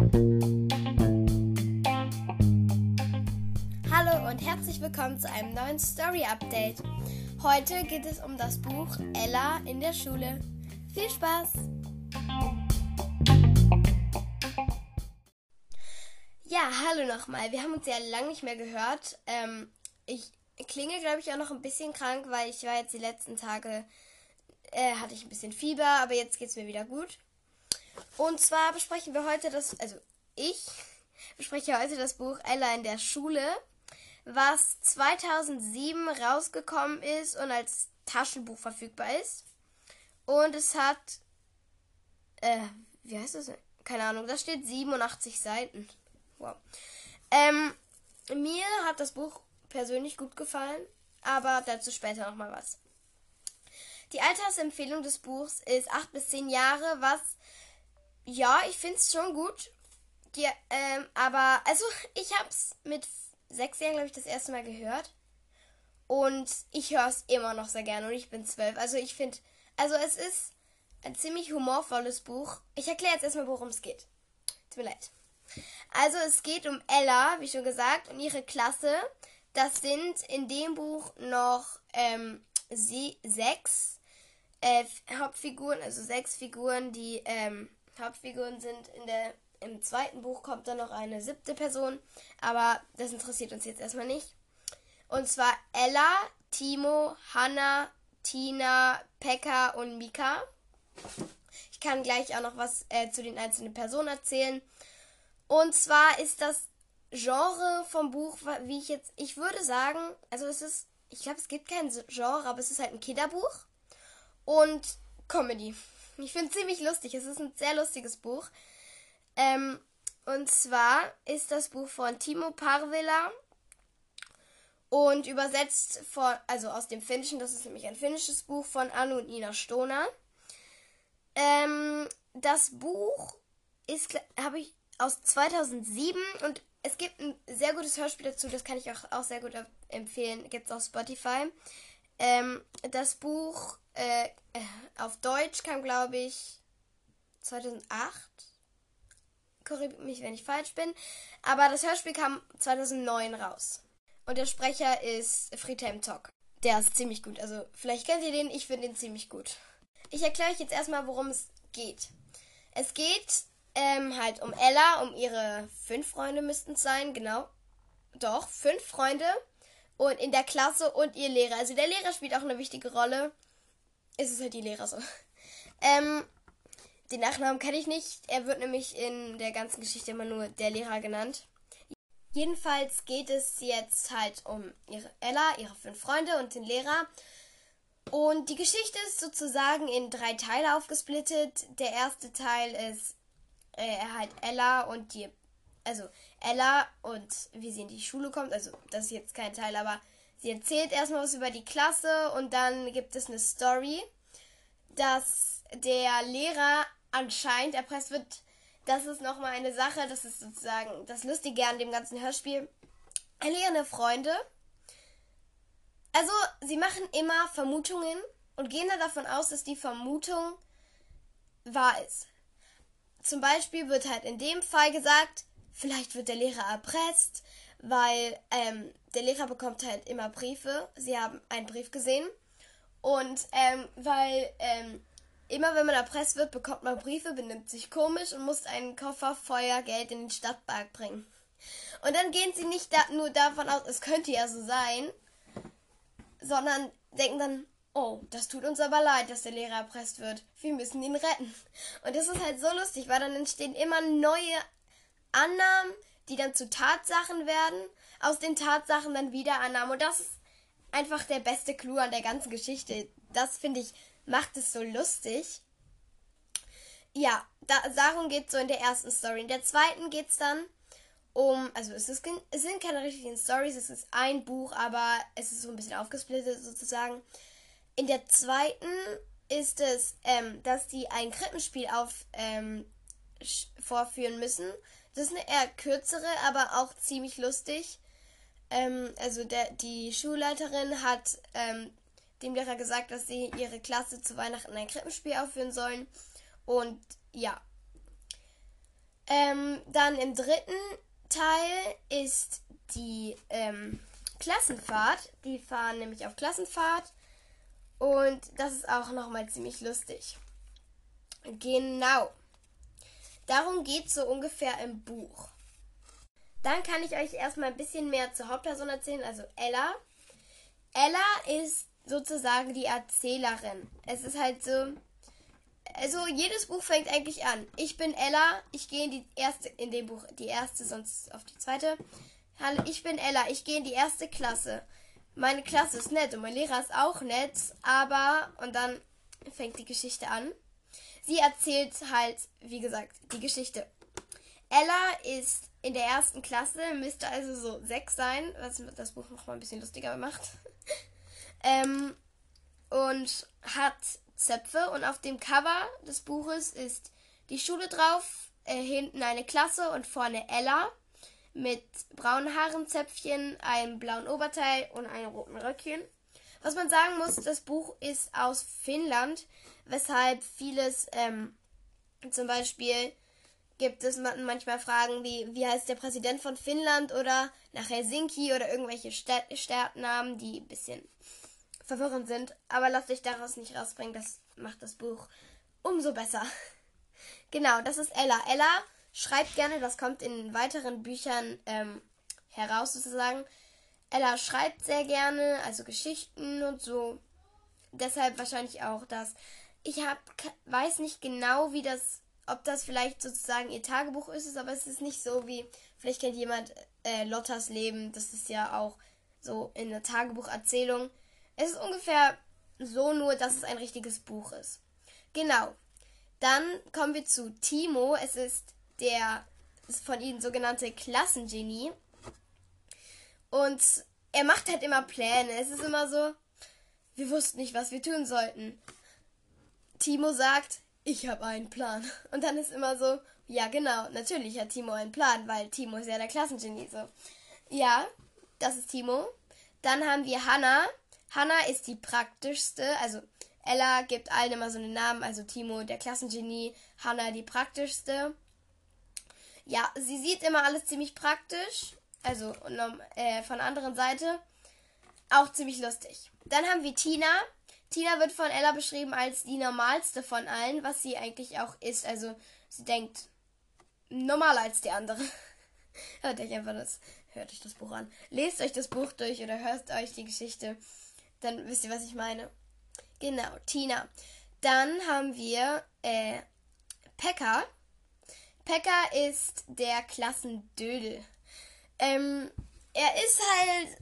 Hallo und herzlich willkommen zu einem neuen Story Update. Heute geht es um das Buch Ella in der Schule. Viel Spaß! Ja, hallo nochmal. Wir haben uns ja lange nicht mehr gehört. Ähm, ich klinge, glaube ich, auch noch ein bisschen krank, weil ich war jetzt die letzten Tage, äh, hatte ich ein bisschen Fieber, aber jetzt geht es mir wieder gut. Und zwar besprechen wir heute das, also ich bespreche heute das Buch Ella in der Schule, was 2007 rausgekommen ist und als Taschenbuch verfügbar ist. Und es hat, äh, wie heißt das? Keine Ahnung, da steht 87 Seiten. Wow. Ähm, mir hat das Buch persönlich gut gefallen, aber dazu später nochmal was. Die Altersempfehlung des Buchs ist 8 bis 10 Jahre, was, ja, ich finde es schon gut. Die, ähm, aber, also, ich habe es mit 6 Jahren, glaube ich, das erste Mal gehört. Und ich höre es immer noch sehr gerne und ich bin 12. Also, ich finde, also, es ist ein ziemlich humorvolles Buch. Ich erkläre jetzt erstmal, worum es geht. Tut mir leid. Also, es geht um Ella, wie schon gesagt, und ihre Klasse. Das sind in dem Buch noch ähm, sie, sechs äh, Hauptfiguren, also sechs Figuren, die ähm, Hauptfiguren sind. In der, Im zweiten Buch kommt dann noch eine siebte Person, aber das interessiert uns jetzt erstmal nicht. Und zwar Ella, Timo, Hannah, Tina, Pekka und Mika. Ich kann gleich auch noch was äh, zu den einzelnen Personen erzählen. Und zwar ist das Genre vom Buch, wie ich jetzt, ich würde sagen, also es ist, ich glaube, es gibt kein Genre, aber es ist halt ein Kinderbuch und Comedy. Ich finde es ziemlich lustig. Es ist ein sehr lustiges Buch. Ähm, und zwar ist das Buch von Timo Parvela und übersetzt von, also aus dem Finnischen, das ist nämlich ein finnisches Buch von Anu und Nina Stoner. Ähm, das Buch ist, habe ich aus 2007 und es gibt ein sehr gutes Hörspiel dazu, das kann ich auch, auch sehr gut empfehlen. Gibt es auf Spotify. Ähm, das Buch äh, auf Deutsch kam, glaube ich, 2008. Korrigiert mich, wenn ich falsch bin. Aber das Hörspiel kam 2009 raus. Und der Sprecher ist Friedhelm Tock. Der ist ziemlich gut. Also, vielleicht kennt ihr den, ich finde ihn ziemlich gut. Ich erkläre euch jetzt erstmal, worum es geht. Es geht ähm, halt um Ella, um ihre fünf Freunde müssten es sein, genau. Doch, fünf Freunde. Und in der Klasse und ihr Lehrer. Also der Lehrer spielt auch eine wichtige Rolle. Ist es halt die Lehrer so. Ähm, den Nachnamen kenne ich nicht. Er wird nämlich in der ganzen Geschichte immer nur der Lehrer genannt. Jedenfalls geht es jetzt halt um ihre Ella, ihre fünf Freunde und den Lehrer. Und die Geschichte ist sozusagen in drei Teile aufgesplittet. Der erste Teil ist äh, halt Ella und die, also Ella und wie sie in die Schule kommt, also das ist jetzt kein Teil, aber sie erzählt erstmal was über die Klasse und dann gibt es eine Story, dass der Lehrer anscheinend erpresst wird. Das ist nochmal eine Sache, das ist sozusagen das Lustige an dem ganzen Hörspiel. Erlernende Freunde. Also, sie machen immer Vermutungen und gehen dann davon aus, dass die Vermutung wahr ist zum Beispiel wird halt in dem Fall gesagt, vielleicht wird der Lehrer erpresst, weil ähm, der Lehrer bekommt halt immer Briefe. Sie haben einen Brief gesehen. Und ähm, weil ähm, immer wenn man erpresst wird, bekommt man Briefe, benimmt sich komisch und muss einen Koffer Feuer Geld in den Stadtpark bringen. Und dann gehen sie nicht da, nur davon aus, es könnte ja so sein, sondern denken dann, oh, das tut uns aber leid, dass der Lehrer erpresst wird. Wir müssen ihn retten. Und das ist halt so lustig, weil dann entstehen immer neue Annahmen, die dann zu Tatsachen werden, aus den Tatsachen dann wieder Annahmen. Und das ist einfach der beste Clou an der ganzen Geschichte. Das finde ich, macht es so lustig. Ja, da, darum geht es so in der ersten Story. In der zweiten geht es dann um, also es, ist, es sind keine richtigen Stories, es ist ein Buch, aber es ist so ein bisschen aufgesplittet sozusagen. In der zweiten ist es, ähm, dass die ein Krippenspiel auf, ähm, vorführen müssen. Das ist eine eher kürzere, aber auch ziemlich lustig. Ähm, also der, die Schulleiterin hat ähm, dem Lehrer gesagt, dass sie ihre Klasse zu Weihnachten ein Krippenspiel aufführen sollen. Und ja. Ähm, dann im dritten Teil ist die ähm, Klassenfahrt. Die fahren nämlich auf Klassenfahrt. Und das ist auch nochmal ziemlich lustig. Genau. Darum geht es so ungefähr im Buch. Dann kann ich euch erstmal ein bisschen mehr zur Hauptperson erzählen, also Ella. Ella ist sozusagen die Erzählerin. Es ist halt so, also jedes Buch fängt eigentlich an. Ich bin Ella, ich gehe in die erste, in dem Buch die erste, sonst auf die zweite. Hallo, ich bin Ella, ich gehe in die erste Klasse. Meine Klasse ist nett und mein Lehrer ist auch nett, aber und dann fängt die Geschichte an. Sie erzählt halt, wie gesagt, die Geschichte. Ella ist in der ersten Klasse, müsste also so sechs sein, was das Buch noch mal ein bisschen lustiger macht. ähm, und hat Zöpfe und auf dem Cover des Buches ist die Schule drauf, äh, hinten eine Klasse und vorne Ella mit braunen Haaren, Zöpfchen, einem blauen Oberteil und einem roten Röckchen. Was man sagen muss, das Buch ist aus Finnland, weshalb vieles, ähm, zum Beispiel gibt es manchmal Fragen wie, wie heißt der Präsident von Finnland oder nach Helsinki oder irgendwelche Stadtnamen, die ein bisschen verwirrend sind. Aber lasst euch daraus nicht rausbringen, das macht das Buch umso besser. genau, das ist Ella. Ella schreibt gerne, das kommt in weiteren Büchern ähm, heraus sozusagen. Ella schreibt sehr gerne, also Geschichten und so. Deshalb wahrscheinlich auch das. Ich hab, weiß nicht genau, wie das, ob das vielleicht sozusagen ihr Tagebuch ist, aber es ist nicht so wie, vielleicht kennt jemand äh, Lottas Leben, das ist ja auch so in der Tagebucherzählung. Es ist ungefähr so nur, dass es ein richtiges Buch ist. Genau. Dann kommen wir zu Timo. Es ist der ist von ihnen sogenannte Klassengenie. Und er macht halt immer Pläne. Es ist immer so, wir wussten nicht, was wir tun sollten. Timo sagt, ich habe einen Plan. Und dann ist immer so, ja genau, natürlich hat Timo einen Plan, weil Timo ist ja der Klassengenie. So, ja, das ist Timo. Dann haben wir Hannah. Hannah ist die praktischste, also Ella gibt allen immer so einen Namen, also Timo der Klassengenie, Hannah die praktischste. Ja, sie sieht immer alles ziemlich praktisch also äh, von der anderen Seite, auch ziemlich lustig. Dann haben wir Tina. Tina wird von Ella beschrieben als die normalste von allen, was sie eigentlich auch ist. Also sie denkt normaler als die andere. hört euch einfach das, hört euch das Buch an. Lest euch das Buch durch oder hört euch die Geschichte. Dann wisst ihr, was ich meine. Genau, Tina. Dann haben wir äh, Pekka. Pekka ist der Klassendödel. Ähm, er ist halt.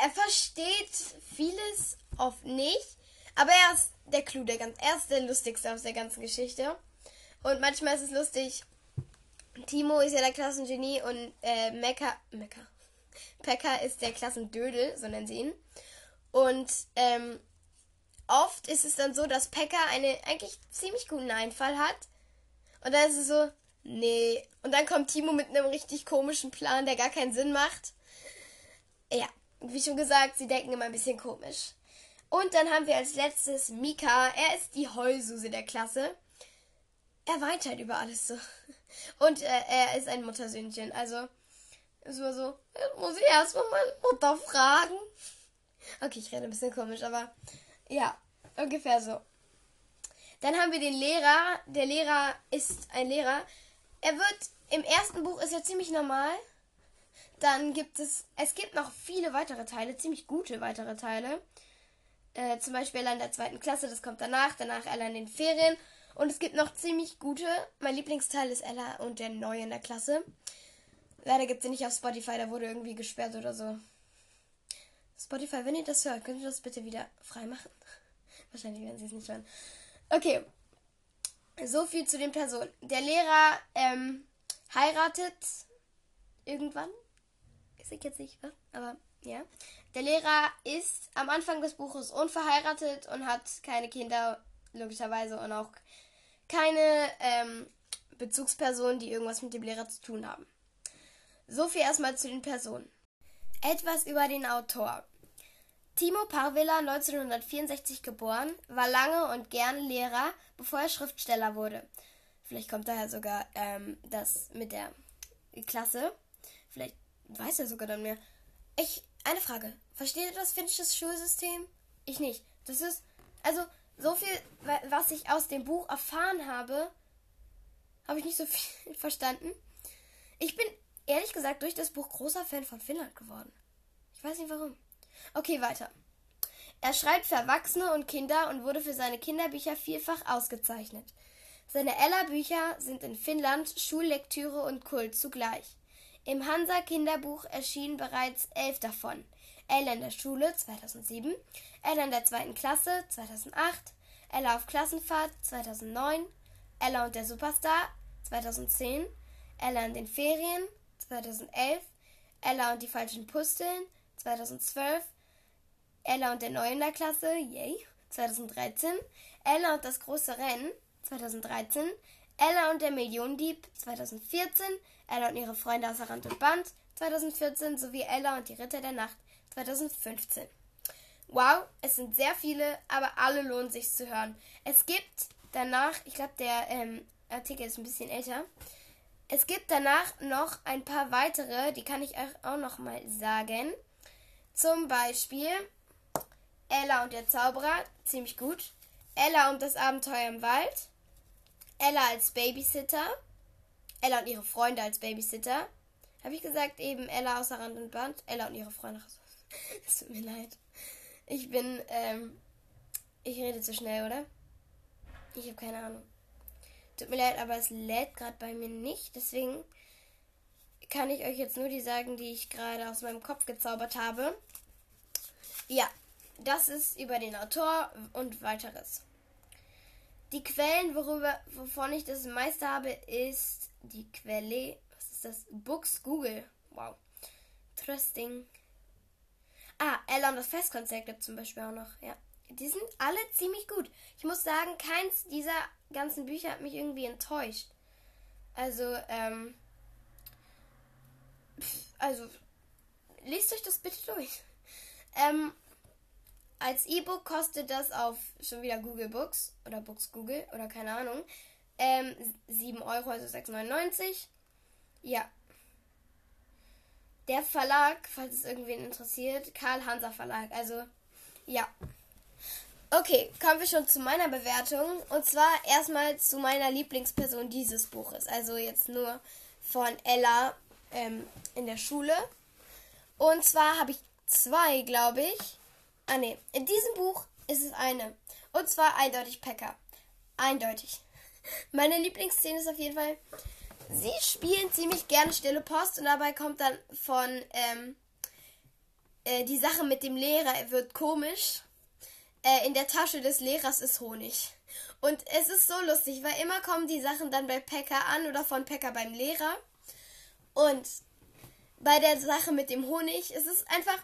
Er versteht vieles oft nicht. Aber er ist der Clou der ganz. Er ist der lustigste aus der ganzen Geschichte. Und manchmal ist es lustig. Timo ist ja der Klassengenie und äh, Mecca. Mecca. Pekka ist der Klassendödel, so nennen sie ihn. Und ähm, oft ist es dann so, dass Pekka einen eigentlich ziemlich guten Einfall hat. Und dann ist es so, nee. Und dann kommt Timo mit einem richtig komischen Plan, der gar keinen Sinn macht. Ja, wie schon gesagt, sie denken immer ein bisschen komisch. Und dann haben wir als letztes Mika. Er ist die Heulsuse der Klasse. Er weint halt über alles so. Und äh, er ist ein Muttersöhnchen. Also, es war so, muss ich erstmal meine Mutter fragen. Okay, ich rede ein bisschen komisch, aber ja, ungefähr so. Dann haben wir den Lehrer. Der Lehrer ist ein Lehrer, er wird im ersten Buch ist er ziemlich normal. Dann gibt es, es gibt noch viele weitere Teile, ziemlich gute weitere Teile. Äh, zum Beispiel Ella in der zweiten Klasse, das kommt danach, danach Ella in den Ferien. Und es gibt noch ziemlich gute. Mein Lieblingsteil ist Ella und der Neue in der Klasse. Leider gibt es nicht auf Spotify, da wurde irgendwie gesperrt oder so. Spotify, wenn ihr das hört, könnt ihr das bitte wieder freimachen? Wahrscheinlich werden sie es nicht hören. Okay, so viel zu den Personen. Der Lehrer ähm, heiratet irgendwann. Ich sehe jetzt nicht, aber ja. Der Lehrer ist am Anfang des Buches unverheiratet und hat keine Kinder, logischerweise, und auch keine ähm, Bezugspersonen, die irgendwas mit dem Lehrer zu tun haben. So viel erstmal zu den Personen. Etwas über den Autor. Timo Parvilla, 1964 geboren, war lange und gern Lehrer, bevor er Schriftsteller wurde. Vielleicht kommt daher sogar ähm, das mit der Klasse. Vielleicht weiß er sogar dann mehr. Ich, eine Frage. Versteht ihr das finnisches Schulsystem? Ich nicht. Das ist, also, so viel, was ich aus dem Buch erfahren habe, habe ich nicht so viel verstanden. Ich bin ehrlich gesagt durch das Buch großer Fan von Finnland geworden. Ich weiß nicht warum. Okay, weiter. Er schreibt für Erwachsene und Kinder und wurde für seine Kinderbücher vielfach ausgezeichnet. Seine Ella-Bücher sind in Finnland Schullektüre und Kult zugleich. Im Hansa Kinderbuch erschienen bereits elf davon. Ella in der Schule 2007, Ella in der zweiten Klasse 2008, Ella auf Klassenfahrt 2009, Ella und der Superstar 2010, Ella in den Ferien 2011, Ella und die falschen Pusteln 2012, Ella und der Neue in der Klasse, yay, 2013, Ella und das große Rennen 2013, Ella und der Millionendieb 2014, Ella und ihre Freunde außer Rand und Band 2014 sowie Ella und die Ritter der Nacht 2015. Wow, es sind sehr viele, aber alle lohnen sich zu hören. Es gibt danach, ich glaube, der ähm, Artikel ist ein bisschen älter. Es gibt danach noch ein paar weitere, die kann ich euch auch noch mal sagen. Zum Beispiel Ella und der Zauberer, ziemlich gut. Ella und das Abenteuer im Wald. Ella als Babysitter. Ella und ihre Freunde als Babysitter. Habe ich gesagt, eben Ella außer Rand und Band. Ella und ihre Freunde. Es tut mir leid. Ich bin, ähm, ich rede zu schnell, oder? Ich habe keine Ahnung. Tut mir leid, aber es lädt gerade bei mir nicht. Deswegen kann ich euch jetzt nur die sagen, die ich gerade aus meinem Kopf gezaubert habe. Ja, das ist über den Autor und weiteres. Die Quellen, worüber, wovon ich das meiste habe, ist die Quelle. Was ist das? Books Google. Wow. Interesting. Ah, Ella und das Festkonzert gibt zum Beispiel auch noch. Ja. Die sind alle ziemlich gut. Ich muss sagen, keins dieser ganzen Bücher hat mich irgendwie enttäuscht. Also, ähm. Also, lest euch das bitte durch. Ähm, als E-Book kostet das auf schon wieder Google Books oder Books Google oder keine Ahnung. Ähm, 7 Euro, also 6,99. Ja. Der Verlag, falls es irgendwen interessiert, Karl Hanser Verlag. Also, ja. Okay, kommen wir schon zu meiner Bewertung. Und zwar erstmal zu meiner Lieblingsperson dieses Buches. Also jetzt nur von Ella ähm, in der Schule. Und zwar habe ich zwei, glaube ich. Ah ne, in diesem Buch ist es eine. Und zwar eindeutig Pekka. Eindeutig. Meine Lieblingsszene ist auf jeden Fall, sie spielen ziemlich gerne Stille Post und dabei kommt dann von ähm, äh, die Sache mit dem Lehrer wird komisch. Äh, in der Tasche des Lehrers ist Honig. Und es ist so lustig, weil immer kommen die Sachen dann bei Pekka an oder von Pekka beim Lehrer. Und bei der Sache mit dem Honig ist es einfach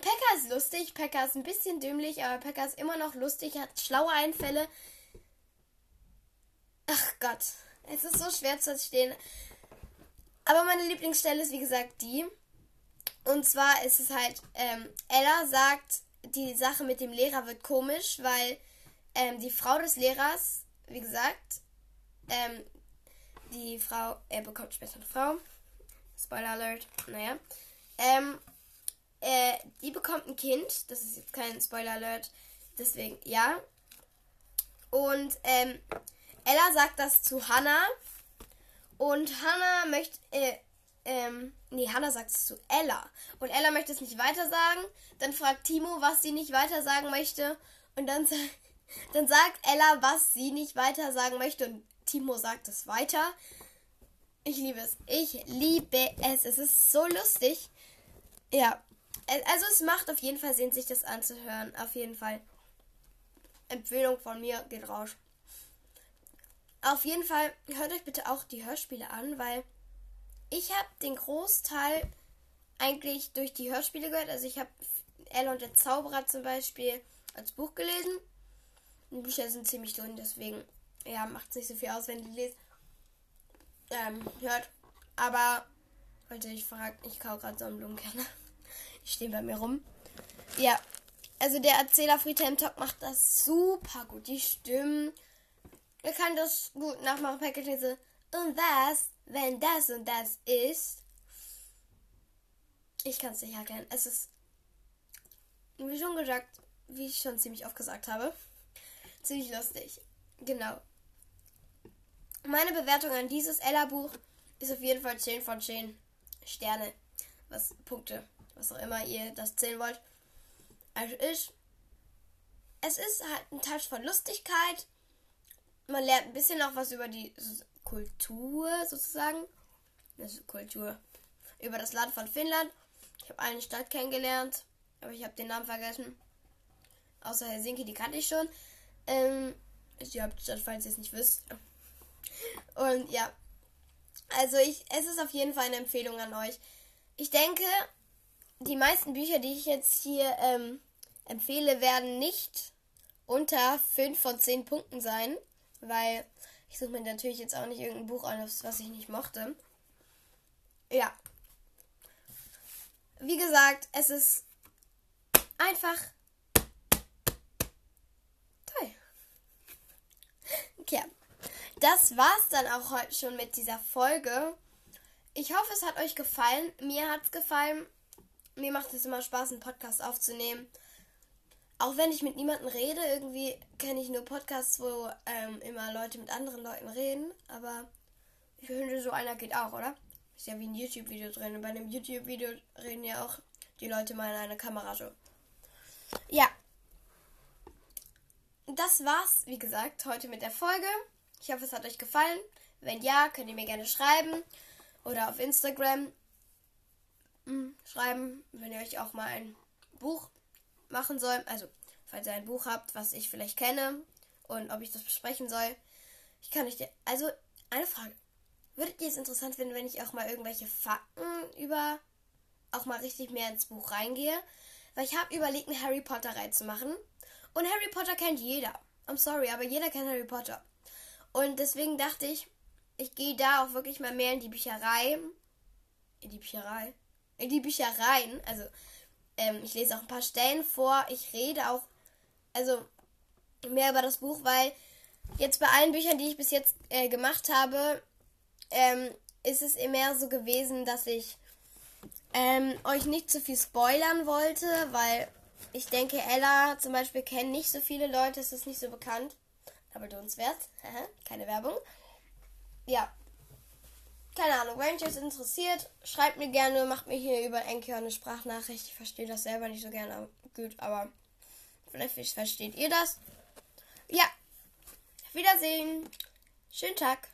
Pekka ist lustig, Pekka ist ein bisschen dümmlich, aber Pekka ist immer noch lustig, hat schlaue Einfälle. Ach Gott, es ist so schwer zu verstehen. Aber meine Lieblingsstelle ist wie gesagt die. Und zwar ist es halt, ähm, Ella sagt, die Sache mit dem Lehrer wird komisch, weil ähm, die Frau des Lehrers, wie gesagt, ähm, die Frau, er bekommt später eine Frau. Spoiler Alert, naja. Ähm, äh, die bekommt ein Kind. Das ist jetzt kein Spoiler-Alert. Deswegen, ja. Und ähm, Ella sagt das zu Hannah. Und Hannah möchte. Äh, ähm, nee, Hannah sagt es zu Ella. Und Ella möchte es nicht weiter sagen. Dann fragt Timo, was sie nicht weiter sagen möchte. Und dann, dann sagt Ella, was sie nicht weiter sagen möchte. Und Timo sagt es weiter. Ich liebe es. Ich liebe es. Es ist so lustig. Ja. Also es macht auf jeden Fall Sinn, sich das anzuhören. Auf jeden Fall. Empfehlung von mir geht raus. Auf jeden Fall hört euch bitte auch die Hörspiele an, weil ich habe den Großteil eigentlich durch die Hörspiele gehört. Also ich habe Elle und der Zauberer zum Beispiel als Buch gelesen. Die Bücher sind ziemlich dünn, deswegen ja, macht es nicht so viel aus, wenn die lest. Ähm, hört. Aber, Leute, ich frage, ich kaufe gerade so einen Blumenkerne. Die stehen bei mir rum. Ja, also der Erzähler Friedhelm Tock macht das super gut. Die Stimmen ihr könnt das gut nachmachen, Package Und was, wenn das und das ist? Ich kann es nicht erklären. Es ist, wie schon gesagt, wie ich schon ziemlich oft gesagt habe, ziemlich lustig. Genau. Meine Bewertung an dieses Ella-Buch ist auf jeden Fall 10 von 10 Sterne. Was Punkte, was auch immer ihr das zählen wollt. Also ist. Es ist halt ein Touch von Lustigkeit. Man lernt ein bisschen noch was über die Kultur sozusagen. Also Kultur. Über das Land von Finnland. Ich habe eine Stadt kennengelernt, aber ich habe den Namen vergessen. Außer Helsinki, die kannte ich schon. Ähm, ist die Hauptstadt, falls ihr es nicht wisst. Und ja. Also ich, es ist auf jeden Fall eine Empfehlung an euch. Ich denke, die meisten Bücher, die ich jetzt hier ähm, empfehle, werden nicht unter 5 von 10 Punkten sein, weil ich suche mir natürlich jetzt auch nicht irgendein Buch an, was ich nicht mochte. Ja. Wie gesagt, es ist einfach toll. Okay. Das war's dann auch heute schon mit dieser Folge. Ich hoffe, es hat euch gefallen. Mir hat's gefallen. Mir macht es immer Spaß, einen Podcast aufzunehmen. Auch wenn ich mit niemandem rede, irgendwie kenne ich nur Podcasts, wo ähm, immer Leute mit anderen Leuten reden. Aber ich finde, so einer geht auch, oder? Ist ja wie ein YouTube-Video drin. Und bei einem YouTube-Video reden ja auch die Leute mal in eine Kamera so. Ja. Das war's, wie gesagt, heute mit der Folge. Ich hoffe, es hat euch gefallen. Wenn ja, könnt ihr mir gerne schreiben oder auf Instagram schreiben, wenn ihr euch auch mal ein Buch machen soll. Also, falls ihr ein Buch habt, was ich vielleicht kenne und ob ich das besprechen soll. Ich kann euch dir. Also, eine Frage. Würdet ihr es interessant finden, wenn ich auch mal irgendwelche Fakten über auch mal richtig mehr ins Buch reingehe? Weil ich habe überlegt, eine Harry Potter reinzumachen. Und Harry Potter kennt jeder. I'm sorry, aber jeder kennt Harry Potter. Und deswegen dachte ich, ich gehe da auch wirklich mal mehr in die Bücherei. In die Bücherei? In die Büchereien. Also, ähm, ich lese auch ein paar Stellen vor. Ich rede auch, also, mehr über das Buch, weil jetzt bei allen Büchern, die ich bis jetzt äh, gemacht habe, ähm, ist es mehr so gewesen, dass ich ähm, euch nicht zu viel spoilern wollte, weil ich denke, Ella zum Beispiel kennen nicht so viele Leute, es ist nicht so bekannt aber lohnenswert. Keine Werbung. Ja. Keine Ahnung, wenn euch das interessiert, schreibt mir gerne, macht mir hier über Enker eine Sprachnachricht. Ich verstehe das selber nicht so gerne gut, aber vielleicht versteht ihr das. Ja. Wiedersehen. Schönen Tag.